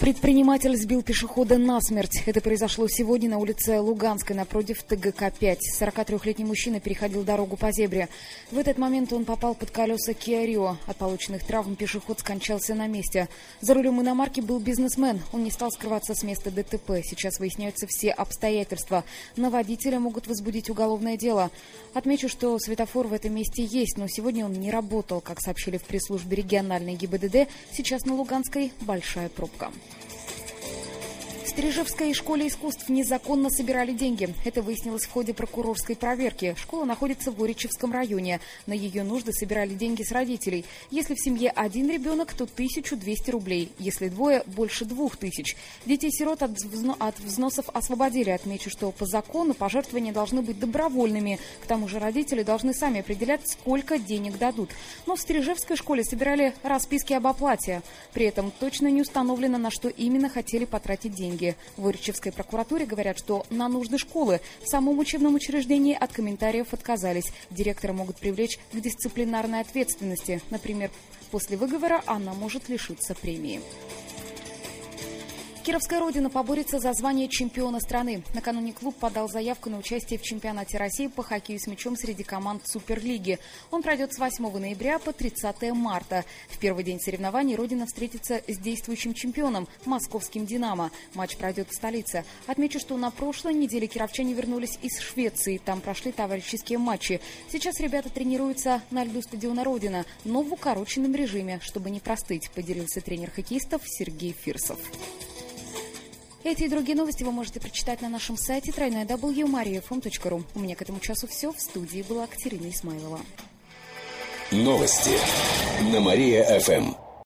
Предприниматель сбил пешехода насмерть. Это произошло сегодня на улице Луганской напротив ТГК-5. 43-летний мужчина переходил дорогу по зебре. В этот момент он попал под колеса Rio. От полученных травм пешеход скончался на месте. За рулем иномарки был бизнесмен. Он не стал скрываться с места ДТП. Сейчас выясняются все обстоятельства. На водителя могут возбудить уголовное дело. Отмечу, что светофор в этом месте есть, но сегодня он не работал. Как сообщили в пресс-службе региональной ГИБДД, сейчас на Луганской большая пробка. Стрижевской школе искусств незаконно собирали деньги. Это выяснилось в ходе прокурорской проверки. Школа находится в Горичевском районе. На ее нужды собирали деньги с родителей. Если в семье один ребенок, то 1200 рублей. Если двое, больше 2000. Детей-сирот от, взно от взносов освободили. Отмечу, что по закону пожертвования должны быть добровольными. К тому же родители должны сами определять, сколько денег дадут. Но в Стрижевской школе собирали расписки об оплате. При этом точно не установлено, на что именно хотели потратить деньги деньги. В Уричевской прокуратуре говорят, что на нужды школы в самом учебном учреждении от комментариев отказались. Директора могут привлечь к дисциплинарной ответственности. Например, после выговора она может лишиться премии. Кировская Родина поборется за звание чемпиона страны. Накануне клуб подал заявку на участие в чемпионате России по хоккею с мячом среди команд Суперлиги. Он пройдет с 8 ноября по 30 марта. В первый день соревнований Родина встретится с действующим чемпионом – московским «Динамо». Матч пройдет в столице. Отмечу, что на прошлой неделе кировчане вернулись из Швеции. Там прошли товарищеские матчи. Сейчас ребята тренируются на льду стадиона Родина, но в укороченном режиме, чтобы не простыть, поделился тренер хоккеистов Сергей Фирсов. Эти и другие новости вы можете прочитать на нашем сайте www.mariafm.ru. У меня к этому часу все. В студии была Катерина Исмайлова. Новости на Мария-ФМ.